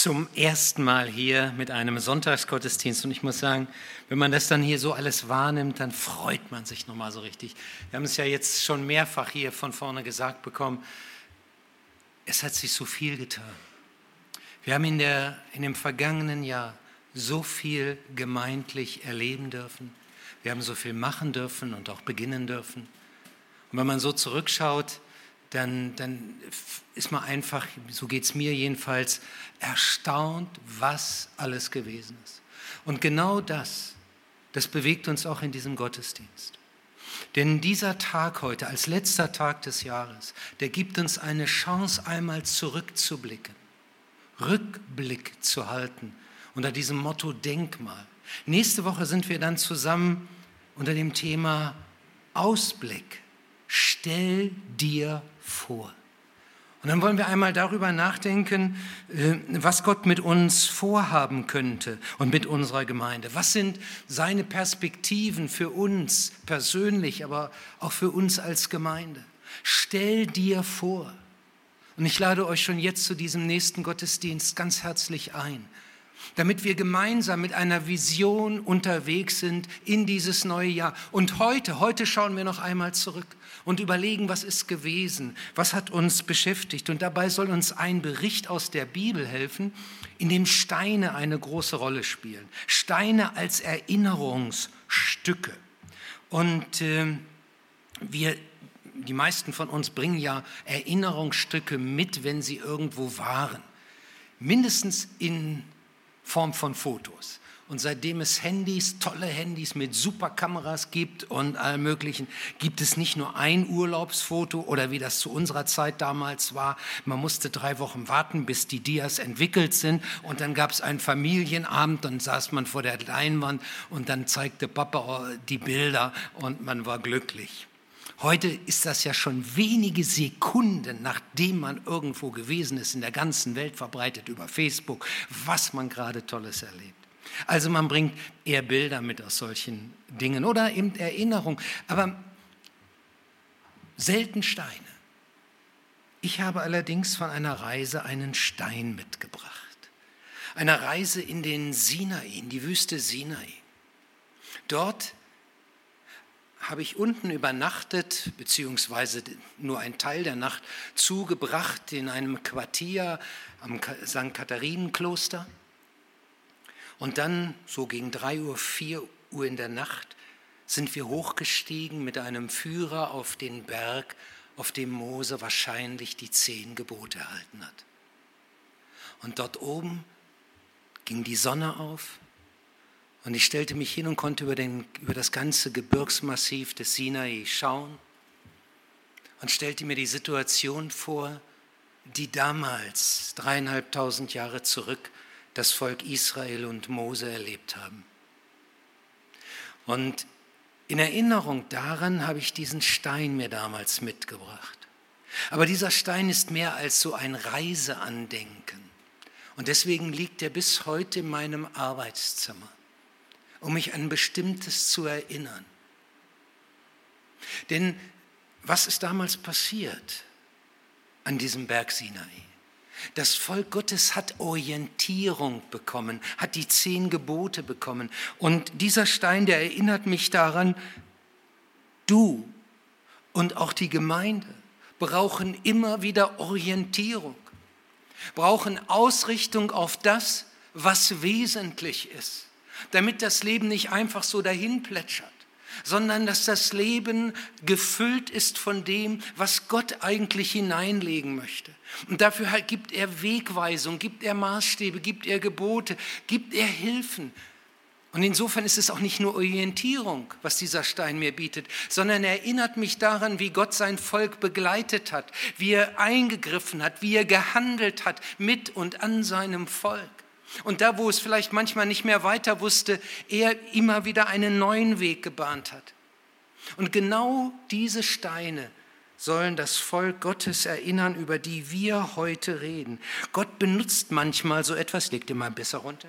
zum ersten Mal hier mit einem Sonntagsgottesdienst und ich muss sagen, wenn man das dann hier so alles wahrnimmt, dann freut man sich nochmal so richtig. Wir haben es ja jetzt schon mehrfach hier von vorne gesagt bekommen, es hat sich so viel getan. Wir haben in, der, in dem vergangenen Jahr so viel gemeindlich erleben dürfen. Wir haben so viel machen dürfen und auch beginnen dürfen. Und wenn man so zurückschaut, dann, dann ist man einfach, so geht es mir jedenfalls, erstaunt, was alles gewesen ist. Und genau das, das bewegt uns auch in diesem Gottesdienst. Denn dieser Tag heute, als letzter Tag des Jahres, der gibt uns eine Chance, einmal zurückzublicken, Rückblick zu halten unter diesem Motto Denkmal. Nächste Woche sind wir dann zusammen unter dem Thema Ausblick. Stell dir vor. Und dann wollen wir einmal darüber nachdenken, äh, was Gott mit uns vorhaben könnte und mit unserer Gemeinde. Was sind seine Perspektiven für uns persönlich, aber auch für uns als Gemeinde? Stell dir vor. Und ich lade euch schon jetzt zu diesem nächsten Gottesdienst ganz herzlich ein damit wir gemeinsam mit einer Vision unterwegs sind in dieses neue Jahr. Und heute, heute schauen wir noch einmal zurück und überlegen, was ist gewesen, was hat uns beschäftigt. Und dabei soll uns ein Bericht aus der Bibel helfen, in dem Steine eine große Rolle spielen. Steine als Erinnerungsstücke. Und äh, wir die meisten von uns bringen ja Erinnerungsstücke mit, wenn sie irgendwo waren. Mindestens in Form von Fotos. Und seitdem es Handys, tolle Handys mit super Kameras gibt und allem Möglichen, gibt es nicht nur ein Urlaubsfoto oder wie das zu unserer Zeit damals war. Man musste drei Wochen warten, bis die Dias entwickelt sind. Und dann gab es einen Familienabend, dann saß man vor der Leinwand und dann zeigte Papa die Bilder und man war glücklich. Heute ist das ja schon wenige Sekunden, nachdem man irgendwo gewesen ist, in der ganzen Welt verbreitet über Facebook, was man gerade Tolles erlebt. Also man bringt eher Bilder mit aus solchen Dingen oder eben Erinnerung, aber selten Steine. Ich habe allerdings von einer Reise einen Stein mitgebracht. Einer Reise in den Sinai, in die Wüste Sinai. Dort habe ich unten übernachtet, beziehungsweise nur einen Teil der Nacht zugebracht in einem Quartier am St. Katharinenkloster. Und dann, so gegen drei Uhr, vier Uhr in der Nacht, sind wir hochgestiegen mit einem Führer auf den Berg, auf dem Mose wahrscheinlich die zehn Gebote erhalten hat. Und dort oben ging die Sonne auf und ich stellte mich hin und konnte über, den, über das ganze Gebirgsmassiv des Sinai schauen und stellte mir die Situation vor, die damals, dreieinhalbtausend Jahre zurück, das Volk Israel und Mose erlebt haben. Und in Erinnerung daran habe ich diesen Stein mir damals mitgebracht. Aber dieser Stein ist mehr als so ein Reiseandenken. Und deswegen liegt er bis heute in meinem Arbeitszimmer um mich an bestimmtes zu erinnern. Denn was ist damals passiert an diesem Berg Sinai? Das Volk Gottes hat Orientierung bekommen, hat die zehn Gebote bekommen. Und dieser Stein, der erinnert mich daran, du und auch die Gemeinde brauchen immer wieder Orientierung, brauchen Ausrichtung auf das, was wesentlich ist damit das Leben nicht einfach so dahin plätschert, sondern dass das Leben gefüllt ist von dem, was Gott eigentlich hineinlegen möchte. Und dafür gibt er Wegweisung, gibt er Maßstäbe, gibt er Gebote, gibt er Hilfen. Und insofern ist es auch nicht nur Orientierung, was dieser Stein mir bietet, sondern er erinnert mich daran, wie Gott sein Volk begleitet hat, wie er eingegriffen hat, wie er gehandelt hat mit und an seinem Volk. Und da, wo es vielleicht manchmal nicht mehr weiter wusste, er immer wieder einen neuen Weg gebahnt hat. Und genau diese Steine sollen das Volk Gottes erinnern, über die wir heute reden. Gott benutzt manchmal so etwas, legt ihr mal besser runter,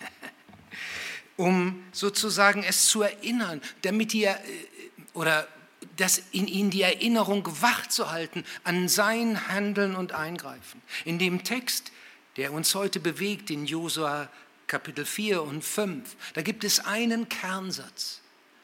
um sozusagen es zu erinnern, damit ihr, äh, oder das in ihnen die Erinnerung wach zu halten an sein Handeln und Eingreifen. In dem Text der uns heute bewegt in Josua Kapitel 4 und 5, da gibt es einen Kernsatz.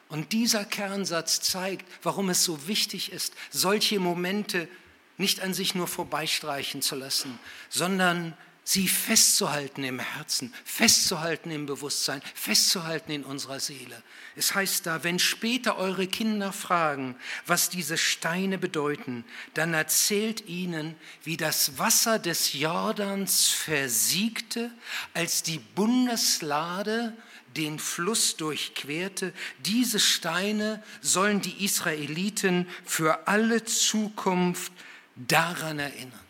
Und dieser Kernsatz zeigt, warum es so wichtig ist, solche Momente nicht an sich nur vorbeistreichen zu lassen, sondern sie festzuhalten im Herzen, festzuhalten im Bewusstsein, festzuhalten in unserer Seele. Es heißt da, wenn später eure Kinder fragen, was diese Steine bedeuten, dann erzählt ihnen, wie das Wasser des Jordans versiegte, als die Bundeslade den Fluss durchquerte. Diese Steine sollen die Israeliten für alle Zukunft daran erinnern.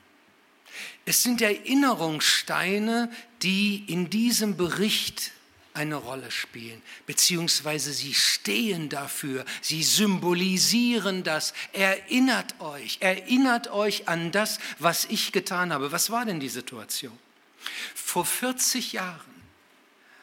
Es sind Erinnerungssteine, die in diesem Bericht eine Rolle spielen, beziehungsweise sie stehen dafür, sie symbolisieren das. Erinnert euch, erinnert euch an das, was ich getan habe. Was war denn die Situation? Vor 40 Jahren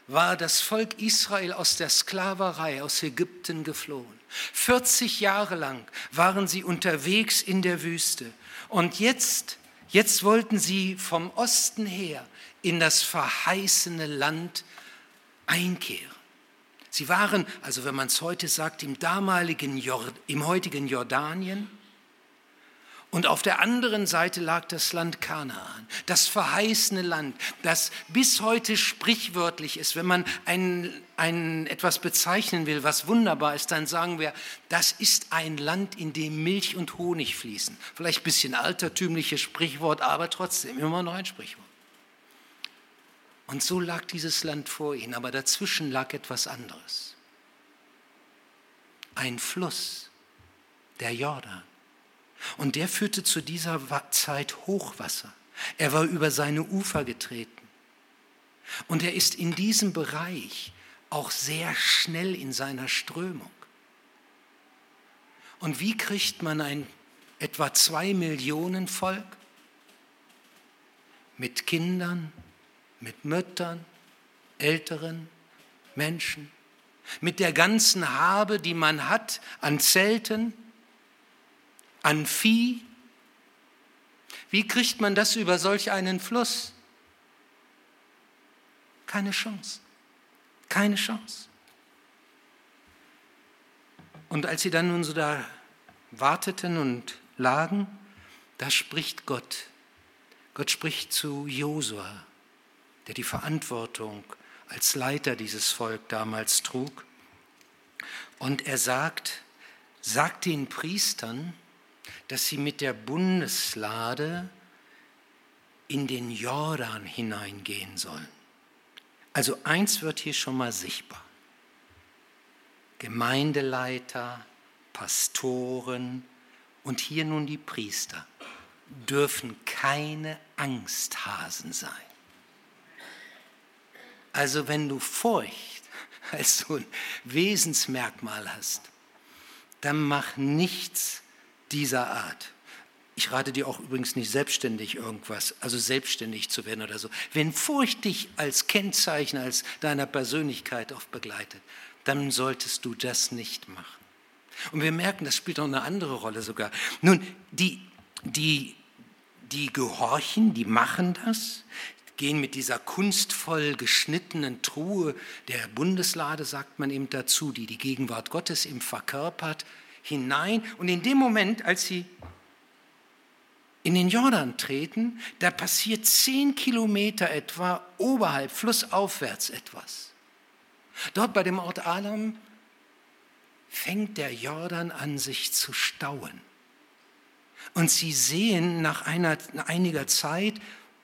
war das Volk Israel aus der Sklaverei aus Ägypten geflohen. 40 Jahre lang waren sie unterwegs in der Wüste. Und jetzt Jetzt wollten sie vom Osten her in das verheißene Land einkehren. Sie waren, also wenn man es heute sagt, im damaligen, im heutigen Jordanien, und auf der anderen Seite lag das Land Kanaan, das verheißene Land, das bis heute sprichwörtlich ist. Wenn man ein, ein, etwas bezeichnen will, was wunderbar ist, dann sagen wir, das ist ein Land, in dem Milch und Honig fließen. Vielleicht ein bisschen altertümliches Sprichwort, aber trotzdem immer noch ein Sprichwort. Und so lag dieses Land vor ihnen, aber dazwischen lag etwas anderes. Ein Fluss, der Jordan. Und der führte zu dieser Zeit Hochwasser. Er war über seine Ufer getreten. Und er ist in diesem Bereich auch sehr schnell in seiner Strömung. Und wie kriegt man ein etwa zwei Millionen Volk mit Kindern, mit Müttern, älteren Menschen, mit der ganzen Habe, die man hat an Zelten, an Vieh. Wie kriegt man das über solch einen Fluss? Keine Chance. Keine Chance. Und als sie dann nun so da warteten und lagen, da spricht Gott. Gott spricht zu Josua, der die Verantwortung als Leiter dieses Volk damals trug. Und er sagt, sagt den Priestern, dass sie mit der Bundeslade in den Jordan hineingehen sollen. Also eins wird hier schon mal sichtbar. Gemeindeleiter, Pastoren und hier nun die Priester dürfen keine Angsthasen sein. Also wenn du Furcht als so ein Wesensmerkmal hast, dann mach nichts dieser Art. Ich rate dir auch übrigens nicht selbstständig irgendwas, also selbstständig zu werden oder so. Wenn Furcht dich als Kennzeichen, als deiner Persönlichkeit oft begleitet, dann solltest du das nicht machen. Und wir merken, das spielt auch eine andere Rolle sogar. Nun, die, die, die gehorchen, die machen das, gehen mit dieser kunstvoll geschnittenen Truhe der Bundeslade, sagt man eben dazu, die die Gegenwart Gottes im verkörpert, hinein. Und in dem Moment, als sie in den Jordan treten, da passiert zehn Kilometer etwa oberhalb, flussaufwärts etwas. Dort bei dem Ort Alam fängt der Jordan an, sich zu stauen. Und sie sehen nach einer, einiger Zeit,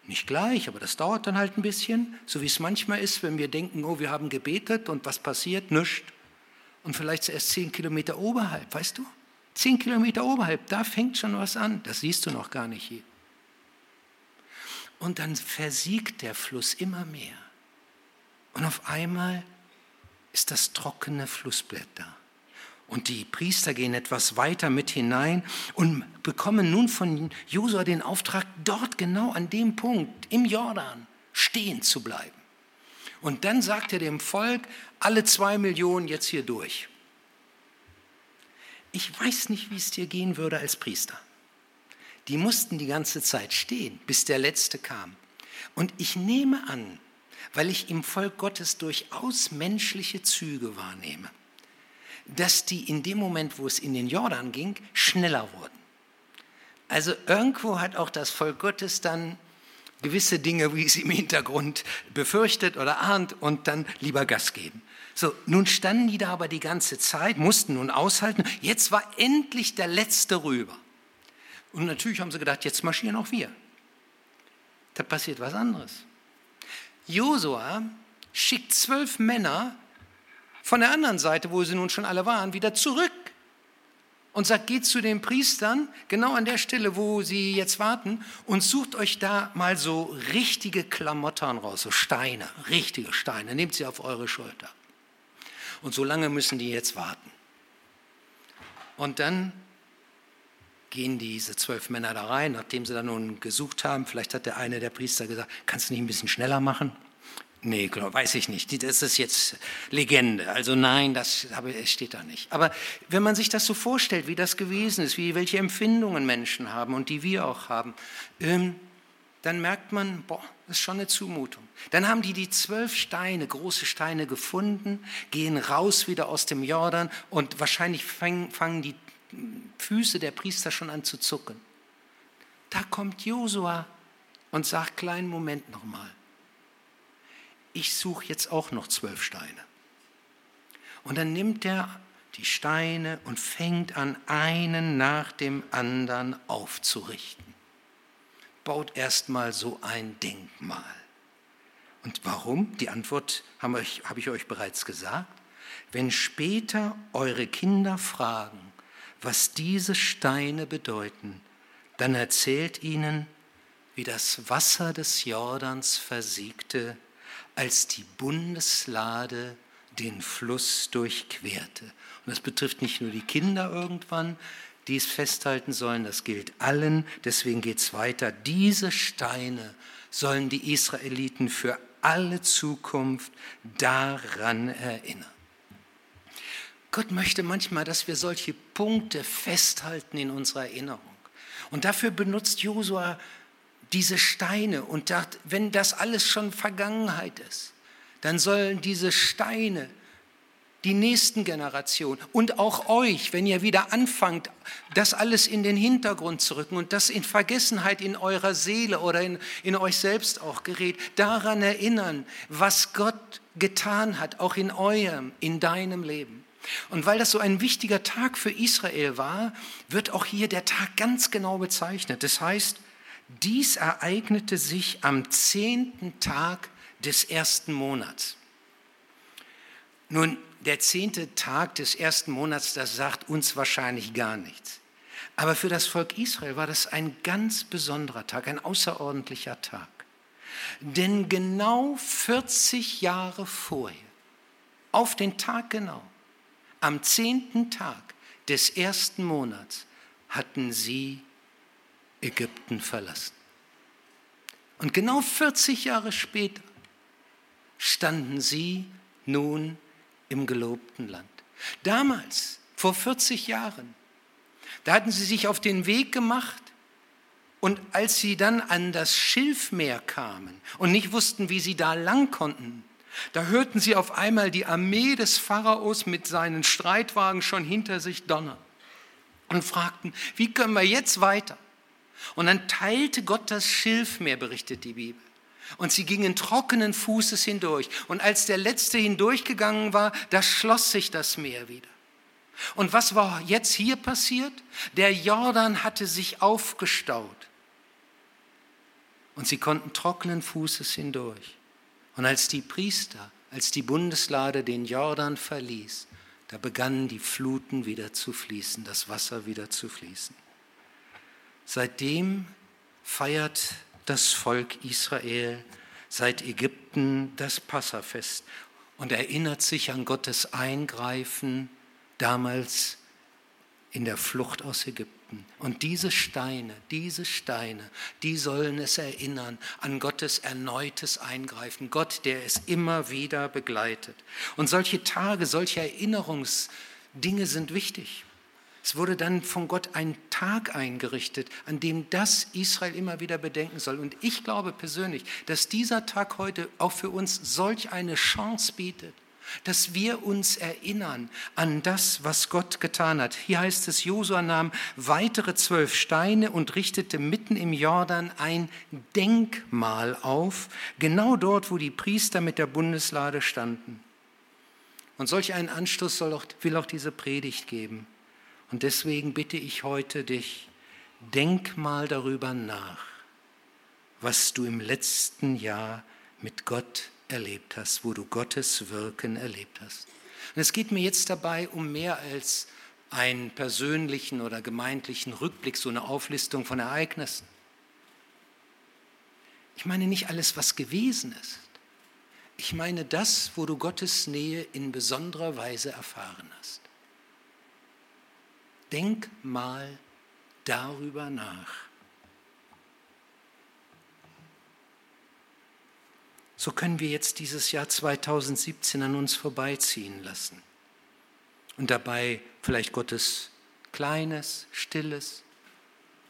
nicht gleich, aber das dauert dann halt ein bisschen, so wie es manchmal ist, wenn wir denken, oh, wir haben gebetet und was passiert? Nichts und vielleicht erst zehn Kilometer oberhalb, weißt du? Zehn Kilometer oberhalb, da fängt schon was an. Das siehst du noch gar nicht hier. Und dann versiegt der Fluss immer mehr. Und auf einmal ist das trockene Flussbett da. Und die Priester gehen etwas weiter mit hinein und bekommen nun von Josua den Auftrag, dort genau an dem Punkt im Jordan stehen zu bleiben. Und dann sagt er dem Volk, alle zwei Millionen jetzt hier durch. Ich weiß nicht, wie es dir gehen würde als Priester. Die mussten die ganze Zeit stehen, bis der Letzte kam. Und ich nehme an, weil ich im Volk Gottes durchaus menschliche Züge wahrnehme, dass die in dem Moment, wo es in den Jordan ging, schneller wurden. Also irgendwo hat auch das Volk Gottes dann gewisse Dinge, wie es im Hintergrund befürchtet oder ahnt und dann lieber Gas geben. So, nun standen die da aber die ganze Zeit, mussten nun aushalten. Jetzt war endlich der Letzte rüber. Und natürlich haben sie gedacht, jetzt marschieren auch wir. Da passiert was anderes. Josua schickt zwölf Männer von der anderen Seite, wo sie nun schon alle waren, wieder zurück und sagt, geht zu den Priestern, genau an der Stelle, wo sie jetzt warten, und sucht euch da mal so richtige Klamottern raus, so Steine, richtige Steine, nehmt sie auf eure Schulter. Und so lange müssen die jetzt warten. Und dann gehen diese zwölf Männer da rein, nachdem sie da nun gesucht haben. Vielleicht hat der eine der Priester gesagt, kannst du nicht ein bisschen schneller machen? Nee, weiß ich nicht. Das ist jetzt Legende. Also nein, das steht da nicht. Aber wenn man sich das so vorstellt, wie das gewesen ist, wie welche Empfindungen Menschen haben und die wir auch haben, ähm, dann merkt man, boah, das ist schon eine Zumutung. Dann haben die die zwölf Steine, große Steine gefunden, gehen raus wieder aus dem Jordan und wahrscheinlich fangen, fangen die Füße der Priester schon an zu zucken. Da kommt Josua und sagt, kleinen Moment nochmal ich suche jetzt auch noch zwölf Steine. Und dann nimmt er die Steine und fängt an, einen nach dem anderen aufzurichten. Baut erstmal so ein Denkmal. Und warum? Die Antwort habe ich, euch bereits gesagt. Wenn später eure Kinder fragen, was diese Steine bedeuten, dann erzählt ihnen, wie das Wasser des Jordans versiegte als die Bundeslade den Fluss durchquerte. Und das betrifft nicht nur die Kinder irgendwann, die es festhalten sollen, das gilt allen. Deswegen geht es weiter. Diese Steine sollen die Israeliten für alle Zukunft daran erinnern. Gott möchte manchmal, dass wir solche Punkte festhalten in unserer Erinnerung. Und dafür benutzt Josua diese Steine und dachte, wenn das alles schon Vergangenheit ist, dann sollen diese Steine die nächsten Generationen und auch euch, wenn ihr wieder anfangt, das alles in den Hintergrund zu rücken und das in Vergessenheit in eurer Seele oder in, in euch selbst auch gerät, daran erinnern, was Gott getan hat, auch in eurem, in deinem Leben. Und weil das so ein wichtiger Tag für Israel war, wird auch hier der Tag ganz genau bezeichnet. Das heißt, dies ereignete sich am zehnten Tag des ersten Monats. Nun, der zehnte Tag des ersten Monats, das sagt uns wahrscheinlich gar nichts. Aber für das Volk Israel war das ein ganz besonderer Tag, ein außerordentlicher Tag. Denn genau 40 Jahre vorher, auf den Tag genau, am zehnten Tag des ersten Monats, hatten sie Ägypten verlassen. Und genau 40 Jahre später standen sie nun im gelobten Land. Damals, vor 40 Jahren, da hatten sie sich auf den Weg gemacht und als sie dann an das Schilfmeer kamen und nicht wussten, wie sie da lang konnten, da hörten sie auf einmal die Armee des Pharaos mit seinen Streitwagen schon hinter sich donnern und fragten, wie können wir jetzt weiter? Und dann teilte Gott das Schilfmeer, berichtet die Bibel. Und sie gingen trockenen Fußes hindurch. Und als der letzte hindurchgegangen war, da schloss sich das Meer wieder. Und was war jetzt hier passiert? Der Jordan hatte sich aufgestaut. Und sie konnten trockenen Fußes hindurch. Und als die Priester, als die Bundeslade den Jordan verließ, da begannen die Fluten wieder zu fließen, das Wasser wieder zu fließen. Seitdem feiert das Volk Israel seit Ägypten das Passafest und erinnert sich an Gottes Eingreifen damals in der Flucht aus Ägypten. Und diese Steine, diese Steine, die sollen es erinnern an Gottes erneutes Eingreifen, Gott, der es immer wieder begleitet. Und solche Tage, solche Erinnerungsdinge sind wichtig Es wurde dann von Gott ein Tag eingerichtet, an dem das Israel immer wieder bedenken soll. Und ich glaube persönlich, dass dieser Tag heute auch für uns solch eine Chance bietet, dass wir uns erinnern an das, was Gott getan hat. Hier heißt es, Josua nahm weitere zwölf Steine und richtete mitten im Jordan ein Denkmal auf, genau dort, wo die Priester mit der Bundeslade standen. Und solch einen Anstoß auch, will auch diese Predigt geben. Und deswegen bitte ich heute dich, denk mal darüber nach, was du im letzten Jahr mit Gott erlebt hast, wo du Gottes Wirken erlebt hast. Und es geht mir jetzt dabei um mehr als einen persönlichen oder gemeindlichen Rückblick, so eine Auflistung von Ereignissen. Ich meine nicht alles, was gewesen ist. Ich meine das, wo du Gottes Nähe in besonderer Weise erfahren hast. Denk mal darüber nach. so können wir jetzt dieses Jahr 2017 an uns vorbeiziehen lassen und dabei vielleicht Gottes kleines, stilles,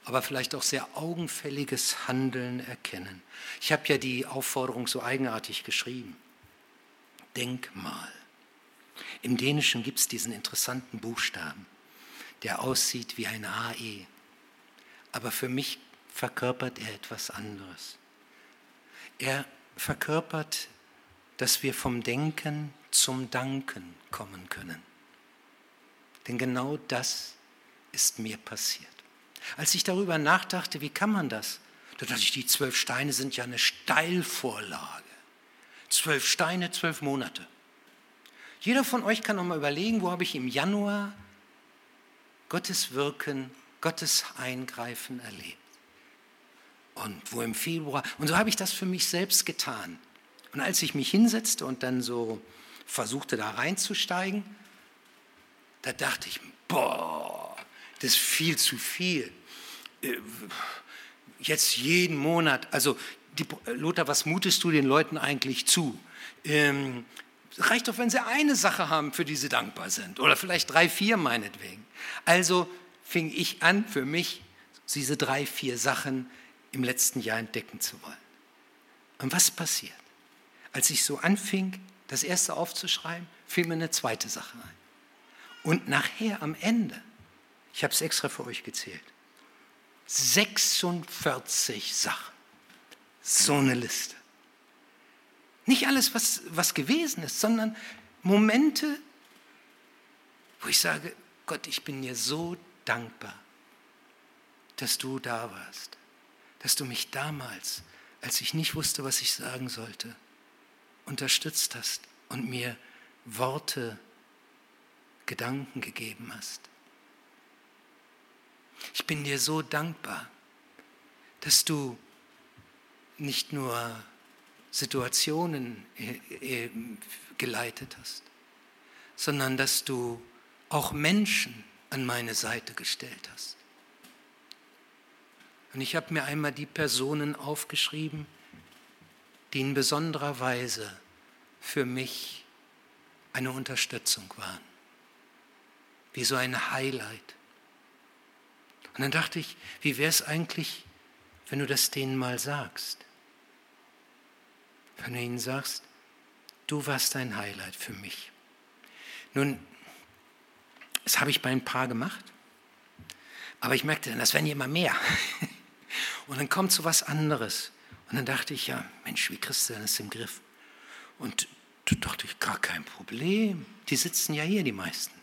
aber vielleicht auch sehr augenfälliges Handeln erkennen. Ich habe ja die Aufforderung so eigenartig geschrieben. Denk mal. Im Dänischen gibt es diesen interessanten Buchstaben, der aussieht wie ein AE, aber für mich verkörpert er etwas anderes. Er verkörpert, dass wir vom Denken zum Danken kommen können. Denn genau das ist mir passiert. Als ich darüber nachdachte, wie kann man das, da dachte ich, die zwölf Steine sind ja eine Steilvorlage. Zwölf Steine, zwölf Monate. Jeder von euch kann noch mal überlegen, wo habe ich im Januar Gottes Wirken, Gottes Eingreifen erlebt und wo im Februar. Und so habe ich das für mich selbst getan. Und als ich mich hinsetzte und dann so versuchte da reinzusteigen, da dachte ich, boah, das ist viel zu viel. Äh, jetzt jeden Monat, also die, Lothar, was mutest du den Leuten eigentlich zu? Ähm, reicht doch, wenn sie eine Sache haben, für die sie dankbar sind. Oder vielleicht drei, vier meinetwegen. Also fing ich an, für mich diese drei, vier Sachen im letzten Jahr entdecken zu wollen. Und was passiert? Als ich so anfing, das erste aufzuschreiben, fiel mir eine zweite Sache ein. Und nachher am Ende, ich habe es extra für euch gezählt, 46 Sachen. So eine Liste. Nicht alles, was, was gewesen ist, sondern Momente, wo ich sage, Gott, ich bin dir so dankbar, dass du da warst dass du mich damals, als ich nicht wusste, was ich sagen sollte, unterstützt hast und mir Worte, Gedanken gegeben hast. Ich bin dir so dankbar, dass du nicht nur Situationen äh, äh, geleitet hast, sondern dass du auch Menschen an meine Seite gestellt hast. Und ich habe mir einmal die Personen aufgeschrieben, die in besonderer Weise für mich eine Unterstützung waren. Wie so ein Highlight. Und dann dachte ich, wie wäre es eigentlich, wenn du das denen mal sagst? Wenn du ihnen sagst, du warst ein Highlight für mich. Nun, das habe ich bei ein paar gemacht, aber ich merkte dann, das werden immer mehr. Und dann kommt so was anderes. Und dann dachte ich, ja, Mensch, wie kriegst du das im Griff? Und da dachte ich, gar kein Problem. Die sitzen ja hier, die meisten.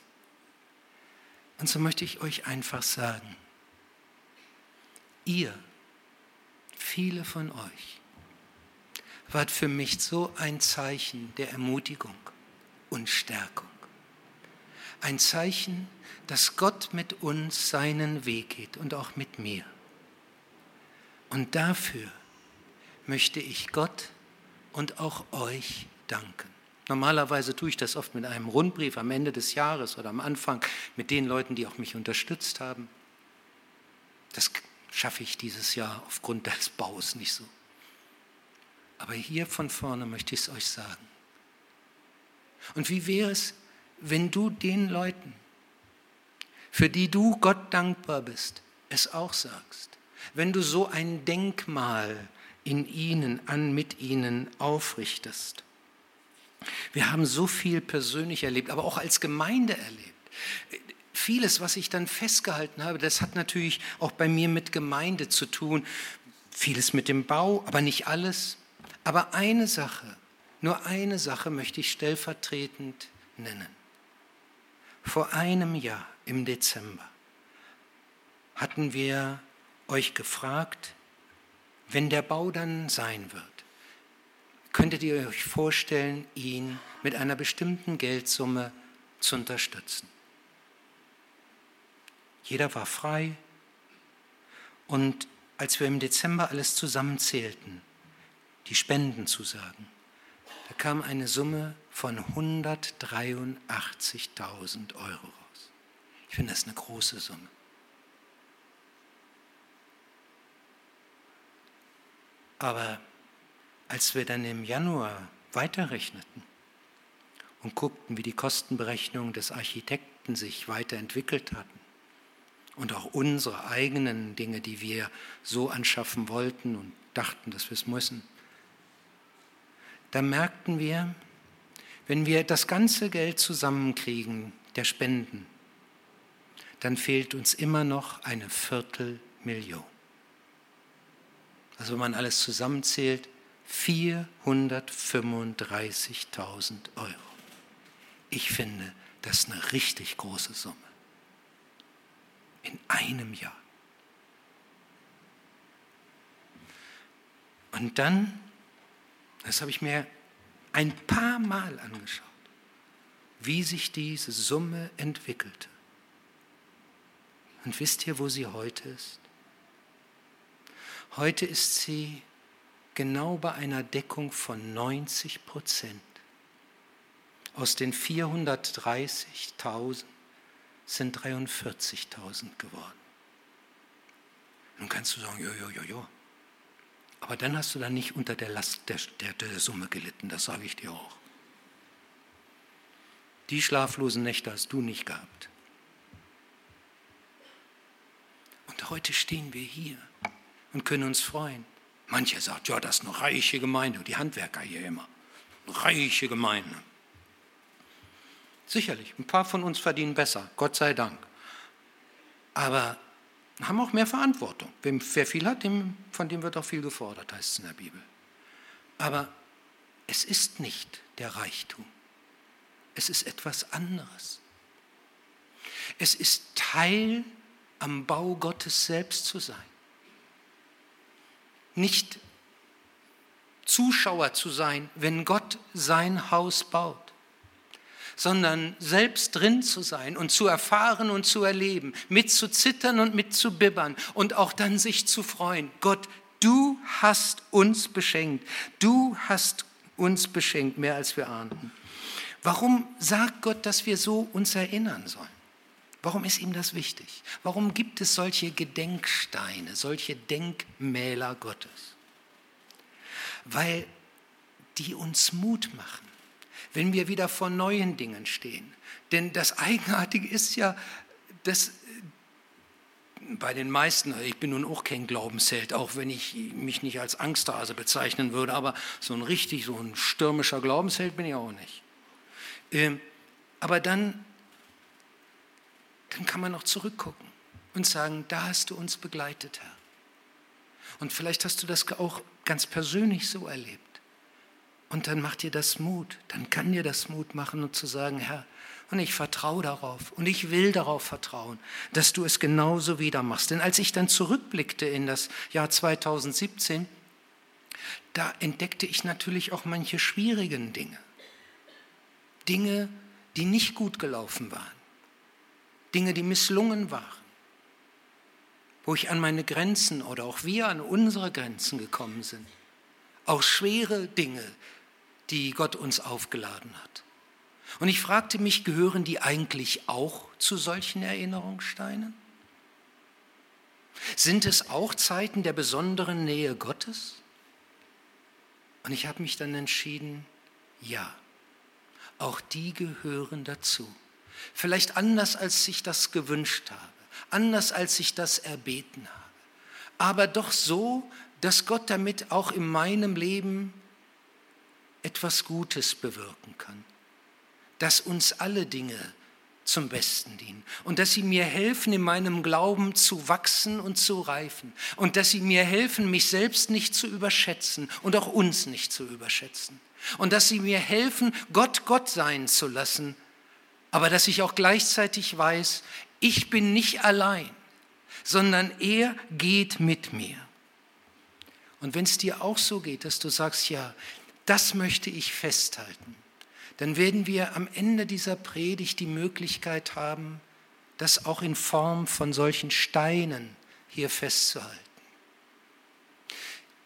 Und so möchte ich euch einfach sagen, ihr, viele von euch, wart für mich so ein Zeichen der Ermutigung und Stärkung. Ein Zeichen, dass Gott mit uns seinen Weg geht und auch mit mir. Und dafür möchte ich Gott und auch euch danken. Normalerweise tue ich das oft mit einem Rundbrief am Ende des Jahres oder am Anfang mit den Leuten, die auch mich unterstützt haben. Das schaffe ich dieses Jahr aufgrund des Baus nicht so. Aber hier von vorne möchte ich es euch sagen. Und wie wäre es, wenn du den Leuten, für die du Gott dankbar bist, es auch sagst. Wenn du so ein Denkmal in ihnen, an mit ihnen aufrichtest. Wir haben so viel persönlich erlebt, aber auch als Gemeinde erlebt. Vieles, was ich dann festgehalten habe, das hat natürlich auch bei mir mit Gemeinde zu tun. Vieles mit dem Bau, aber nicht alles. Aber eine Sache, nur eine Sache möchte ich stellvertretend nennen. Vor einem Jahr im Dezember hatten wir euch gefragt, wenn der Bau dann sein wird, könntet ihr euch vorstellen, ihn mit einer bestimmten Geldsumme zu unterstützen. Jeder war frei und als wir im Dezember alles zusammenzählten, die Spenden zu sagen, da kam eine Summe von 183.000 Euro raus. Ich finde das eine große Summe. Aber als wir dann im Januar weiterrechneten und guckten, wie die Kostenberechnungen des Architekten sich weiterentwickelt hatten und auch unsere eigenen Dinge, die wir so anschaffen wollten und dachten, dass wir es müssen, da merkten wir, wenn wir das ganze Geld zusammenkriegen, der Spenden, dann fehlt uns immer noch eine Viertelmillion. Also wenn man alles zusammenzählt, 435.000 Euro. Ich finde, das ist eine richtig große Summe. In einem Jahr. Und dann das habe ich mir ein paar Mal angeschaut, wie sich diese Summe entwickelte. Und wisst ihr, wo sie heute ist? Heute ist sie genau bei einer Deckung von 90 Prozent. Aus den 430.000 sind 43.000 geworden. Nun kannst du sagen, jo, jo, jo, jo. Aber dann hast du dann nicht unter der Last der, der, der Summe gelitten, das sage ich dir auch. Die schlaflosen Nächte hast du nicht gehabt. Und heute stehen wir hier und können uns freuen. Mancher sagt, ja, das ist eine reiche Gemeinde, die Handwerker hier immer. Eine reiche Gemeinde. Sicherlich, ein paar von uns verdienen besser, Gott sei Dank. Aber haben auch mehr Verantwortung. Wer viel hat, dem, von dem wird auch viel gefordert, heißt es in der Bibel. Aber es ist nicht der Reichtum. Es ist etwas anderes. Es ist Teil am Bau Gottes selbst zu sein. Nicht Zuschauer zu sein, wenn Gott sein Haus baut sondern selbst drin zu sein und zu erfahren und zu erleben, mit zu zittern und mit zu bibbern und auch dann sich zu freuen. Gott, du hast uns beschenkt. Du hast uns beschenkt, mehr als wir ahnten. Warum sagt Gott, dass wir so uns erinnern sollen? Warum ist ihm das wichtig? Warum gibt es solche Gedenksteine, solche Denkmäler Gottes? Weil die uns Mut machen wenn wir wieder vor neuen Dingen stehen. Denn das Eigenartige ist ja, dass bei den meisten, ich bin nun auch kein Glaubensheld, auch wenn ich mich nicht als Angsthase bezeichnen würde, aber so ein richtig, so ein stürmischer Glaubensheld bin ich auch nicht. Ähm, aber dann, dann kann man noch zurückgucken und sagen, da hast du uns begleitet, Herr. Und vielleicht hast du das auch ganz persönlich so erlebt. Und dann macht dir das Mut, dann kann dir das Mut machen und zu sagen, Herr, und ich vertraue darauf und ich will darauf vertrauen, dass du es genauso wieder machst. Denn als ich dann zurückblickte in das Jahr 2017, da entdeckte ich natürlich auch manche schwierigen Dinge. Dinge, die nicht gut gelaufen waren. Dinge, die misslungen waren. Wo ich an meine Grenzen oder auch wir an unsere Grenzen gekommen sind. Auch schwere Dinge, die Gott uns aufgeladen hat. Und ich fragte mich, gehören die eigentlich auch zu solchen Erinnerungssteinen? Sind es auch Zeiten der besonderen Nähe Gottes? Und ich habe mich dann entschieden, ja, auch die gehören dazu. vielleicht anders, als ich das gewünscht habe, anders, als ich das erbeten habe, aber doch so, dass Gott damit auch in meinem Leben etwas Gutes bewirken kann, dass uns alle Dinge zum Besten dienen. Und dass sie mir helfen, in meinem Glauben zu wachsen und zu reifen. Und dass sie mir helfen, mich selbst nicht zu überschätzen und auch uns nicht zu überschätzen. Und dass sie mir helfen, Gott Gott sein zu lassen, aber dass ich auch gleichzeitig weiß, ich bin nicht allein, sondern er geht mit mir. Und wenn es dir auch so geht, dass du sagst, ja, das möchte ich festhalten, dann werden wir am Ende dieser Predigt die Möglichkeit haben, das auch in Form von solchen Steinen hier festzuhalten.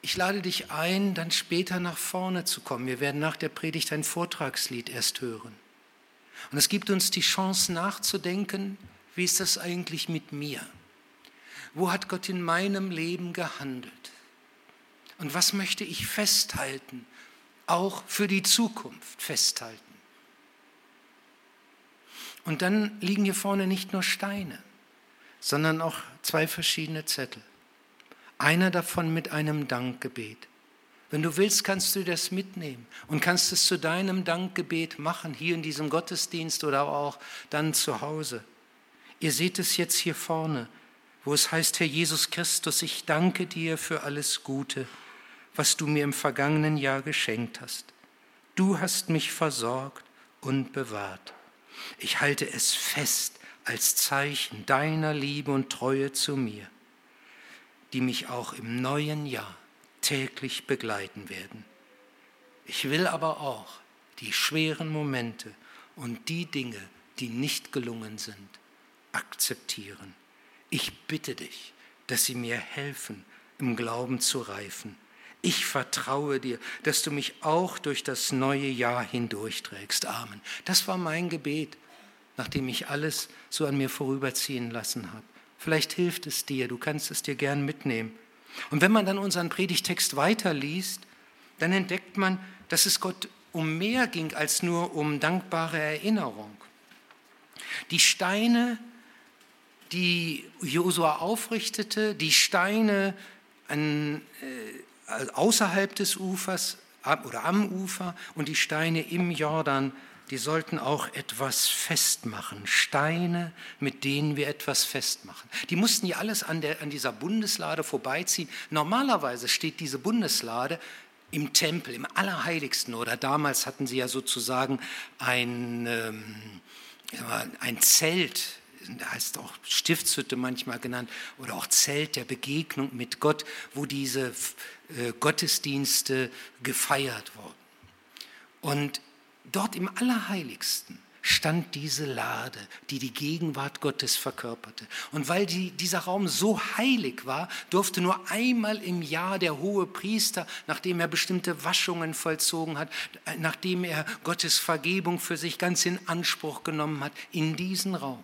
Ich lade dich ein, dann später nach vorne zu kommen. Wir werden nach der Predigt ein Vortragslied erst hören. Und es gibt uns die Chance nachzudenken, wie ist das eigentlich mit mir? Wo hat Gott in meinem Leben gehandelt? Und was möchte ich festhalten auch für die Zukunft festhalten. Und dann liegen hier vorne nicht nur Steine, sondern auch zwei verschiedene Zettel. Einer davon mit einem Dankgebet. Wenn du willst, kannst du das mitnehmen und kannst es zu deinem Dankgebet machen, hier in diesem Gottesdienst oder auch dann zu Hause. Ihr seht es jetzt hier vorne, wo es heißt, Herr Jesus Christus, ich danke dir für alles Gute was du mir im vergangenen Jahr geschenkt hast. Du hast mich versorgt und bewahrt. Ich halte es fest als Zeichen deiner Liebe und Treue zu mir, die mich auch im neuen Jahr täglich begleiten werden. Ich will aber auch die schweren Momente und die Dinge, die nicht gelungen sind, akzeptieren. Ich bitte dich, dass sie mir helfen, im Glauben zu reifen ich vertraue dir, dass du mich auch durch das neue Jahr hindurchträgst. Amen. Das war mein Gebet, nachdem ich alles so an mir vorüberziehen lassen habe. Vielleicht hilft es dir, du kannst es dir gern mitnehmen. Und wenn man dann unseren Predigtext weiterliest, dann entdeckt man, dass es Gott um mehr ging als nur um dankbare Erinnerung. Die Steine, die Josua aufrichtete, die Steine an, äh, außerhalb des Ufers oder am Ufer und die Steine im Jordan, die sollten auch etwas festmachen. Steine, mit denen wir etwas festmachen. Die mussten ja alles an, der, an dieser Bundeslade vorbeiziehen. Normalerweise steht diese Bundeslade im Tempel, im Allerheiligsten. Oder damals hatten sie ja sozusagen ein, ähm, ein Zelt heißt auch Stiftshütte manchmal genannt, oder auch Zelt der Begegnung mit Gott, wo diese äh, Gottesdienste gefeiert wurden. Und dort im Allerheiligsten stand diese Lade, die die Gegenwart Gottes verkörperte. Und weil die, dieser Raum so heilig war, durfte nur einmal im Jahr der hohe Priester, nachdem er bestimmte Waschungen vollzogen hat, nachdem er Gottes Vergebung für sich ganz in Anspruch genommen hat, in diesen Raum.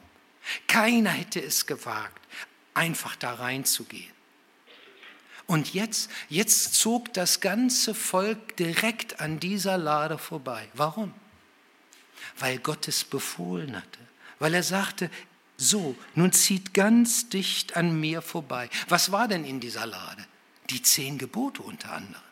Keiner hätte es gewagt, einfach da reinzugehen. Und jetzt, jetzt zog das ganze Volk direkt an dieser Lade vorbei. Warum? Weil Gott es befohlen hatte. Weil er sagte, so, nun zieht ganz dicht an mir vorbei. Was war denn in dieser Lade? Die zehn Gebote unter anderem.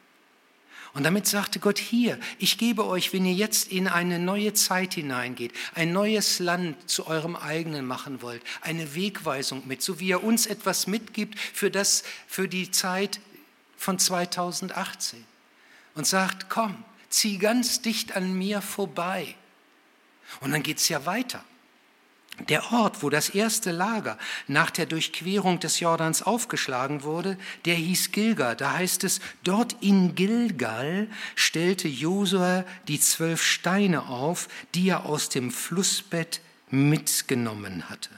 Und damit sagte Gott, hier, ich gebe euch, wenn ihr jetzt in eine neue Zeit hineingeht, ein neues Land zu eurem eigenen machen wollt, eine Wegweisung mit, so wie er uns etwas mitgibt für, das, für die Zeit von 2018. Und sagt, komm, zieh ganz dicht an mir vorbei. Und dann geht es ja weiter. Der Ort, wo das erste Lager nach der Durchquerung des Jordans aufgeschlagen wurde, der hieß Gilgal. Da heißt es, dort in Gilgal stellte Josua die zwölf Steine auf, die er aus dem Flussbett mitgenommen hatte.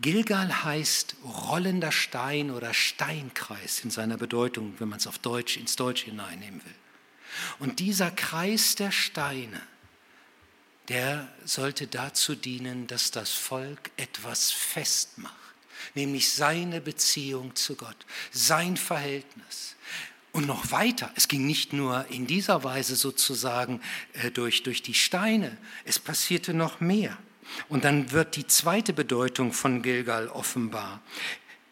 Gilgal heißt rollender Stein oder Steinkreis in seiner Bedeutung, wenn man es auf Deutsch ins Deutsche hineinnehmen will. Und dieser Kreis der Steine, der sollte dazu dienen, dass das Volk etwas festmacht, nämlich seine Beziehung zu Gott, sein Verhältnis. Und noch weiter, es ging nicht nur in dieser Weise sozusagen äh, durch, durch die Steine, es passierte noch mehr. Und dann wird die zweite Bedeutung von Gilgal offenbar.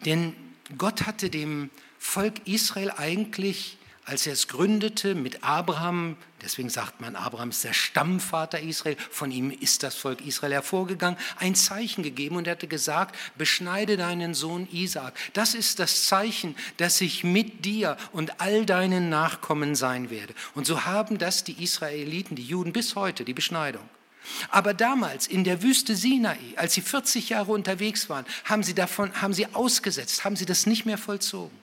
Denn Gott hatte dem Volk Israel eigentlich als er es gründete mit Abraham, deswegen sagt man, Abraham ist der Stammvater Israel, von ihm ist das Volk Israel hervorgegangen, ein Zeichen gegeben und er hatte gesagt, beschneide deinen Sohn Isaak. Das ist das Zeichen, dass ich mit dir und all deinen Nachkommen sein werde. Und so haben das die Israeliten, die Juden bis heute, die Beschneidung. Aber damals in der Wüste Sinai, als sie 40 Jahre unterwegs waren, haben sie davon, haben sie ausgesetzt, haben sie das nicht mehr vollzogen.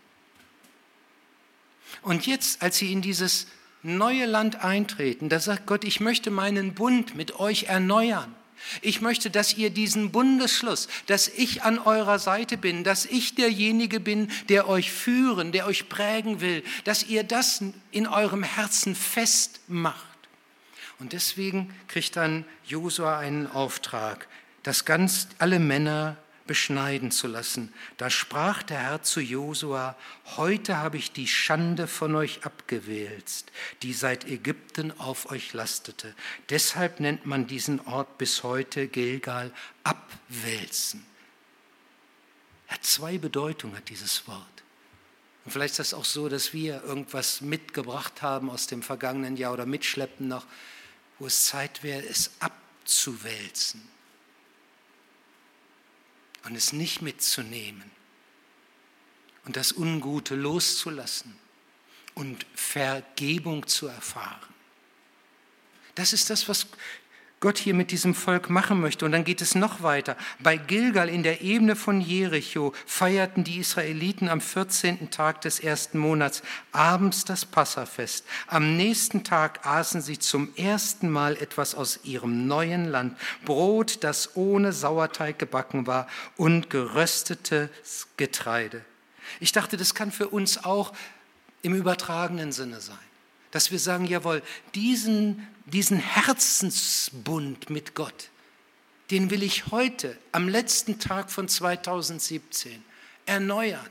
Und jetzt, als sie in dieses neue Land eintreten, da sagt Gott, ich möchte meinen Bund mit euch erneuern. Ich möchte, dass ihr diesen Bundesschluss, dass ich an eurer Seite bin, dass ich derjenige bin, der euch führen, der euch prägen will, dass ihr das in eurem Herzen festmacht. Und deswegen kriegt dann Josua einen Auftrag, dass ganz alle Männer beschneiden zu lassen. Da sprach der Herr zu Josua, heute habe ich die Schande von euch abgewälzt, die seit Ägypten auf euch lastete. Deshalb nennt man diesen Ort bis heute Gilgal abwälzen. Er zwei Bedeutungen, hat dieses Wort. Und vielleicht ist das auch so, dass wir irgendwas mitgebracht haben aus dem vergangenen Jahr oder mitschleppen noch, wo es Zeit wäre, es abzuwälzen und es nicht mitzunehmen und das Ungute loszulassen und Vergebung zu erfahren. Das ist das, was Gott hier mit diesem Volk machen möchte. Und dann geht es noch weiter. Bei Gilgal in der Ebene von Jericho feierten die Israeliten am 14. Tag des ersten Monats abends das Passafest. Am nächsten Tag aßen sie zum ersten Mal etwas aus ihrem neuen Land. Brot, das ohne Sauerteig gebacken war und geröstetes Getreide. Ich dachte, das kann für uns auch im übertragenen Sinne sein dass wir sagen, jawohl, diesen, diesen Herzensbund mit Gott, den will ich heute, am letzten Tag von 2017, erneuern.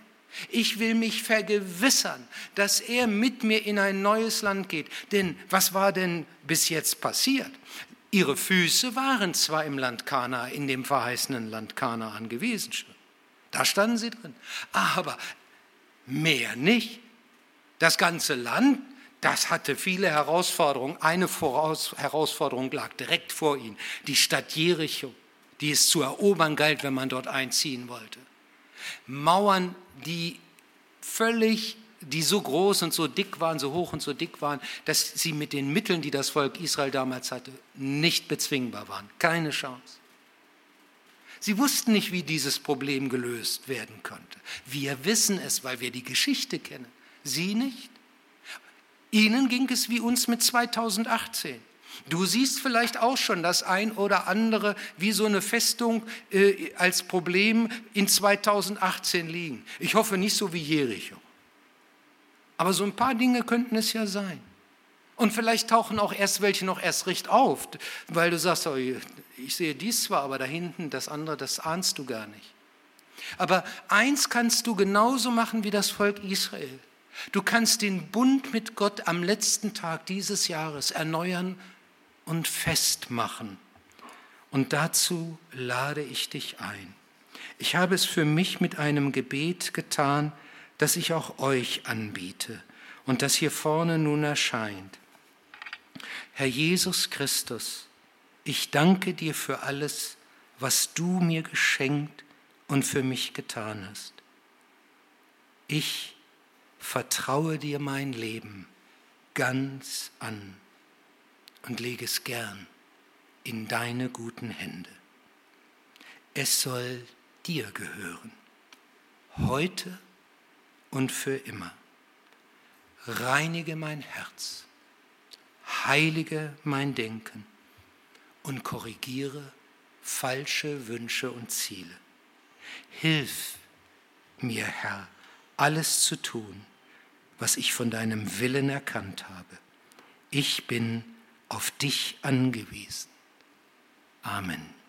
Ich will mich vergewissern, dass er mit mir in ein neues Land geht. Denn was war denn bis jetzt passiert? Ihre Füße waren zwar im Land Kana, in dem verheißenen Land Kanaan gewesen schon. Da standen sie drin. Aber mehr nicht. Das ganze Land das hatte viele Herausforderungen. Eine Voraus Herausforderung lag direkt vor ihnen, die Stadt Jericho, die es zu erobern galt, wenn man dort einziehen wollte. Mauern, die völlig, die so groß und so dick waren, so hoch und so dick waren, dass sie mit den Mitteln, die das Volk Israel damals hatte, nicht bezwingbar waren. Keine Chance. Sie wussten nicht, wie dieses Problem gelöst werden konnte. Wir wissen es, weil wir die Geschichte kennen. Sie nicht. Ihnen ging es wie uns mit 2018. Du siehst vielleicht auch schon das ein oder andere wie so eine Festung äh, als Problem in 2018 liegen. Ich hoffe nicht so wie Jericho. Aber so ein paar Dinge könnten es ja sein. Und vielleicht tauchen auch erst welche noch erst recht auf, weil du sagst, oh, ich sehe dies zwar, aber da hinten das andere, das ahnst du gar nicht. Aber eins kannst du genauso machen wie das Volk Israel. Du kannst den Bund mit Gott am letzten Tag dieses Jahres erneuern und festmachen. Und dazu lade ich dich ein. Ich habe es für mich mit einem Gebet getan, das ich auch euch anbiete und das hier vorne nun erscheint. Herr Jesus Christus, ich danke dir für alles, was du mir geschenkt und für mich getan hast. Ich vertraue dir mein Leben ganz an und lege es gern in deine guten Hände. Es soll dir gehören, heute und für immer. Reinige mein Herz, heilige mein Denken und korrigiere falsche Wünsche und Ziele. Hilf mir, Herr, alles zu tun, was ich von deinem Willen erkannt habe. Ich bin auf dich angewiesen. Amen.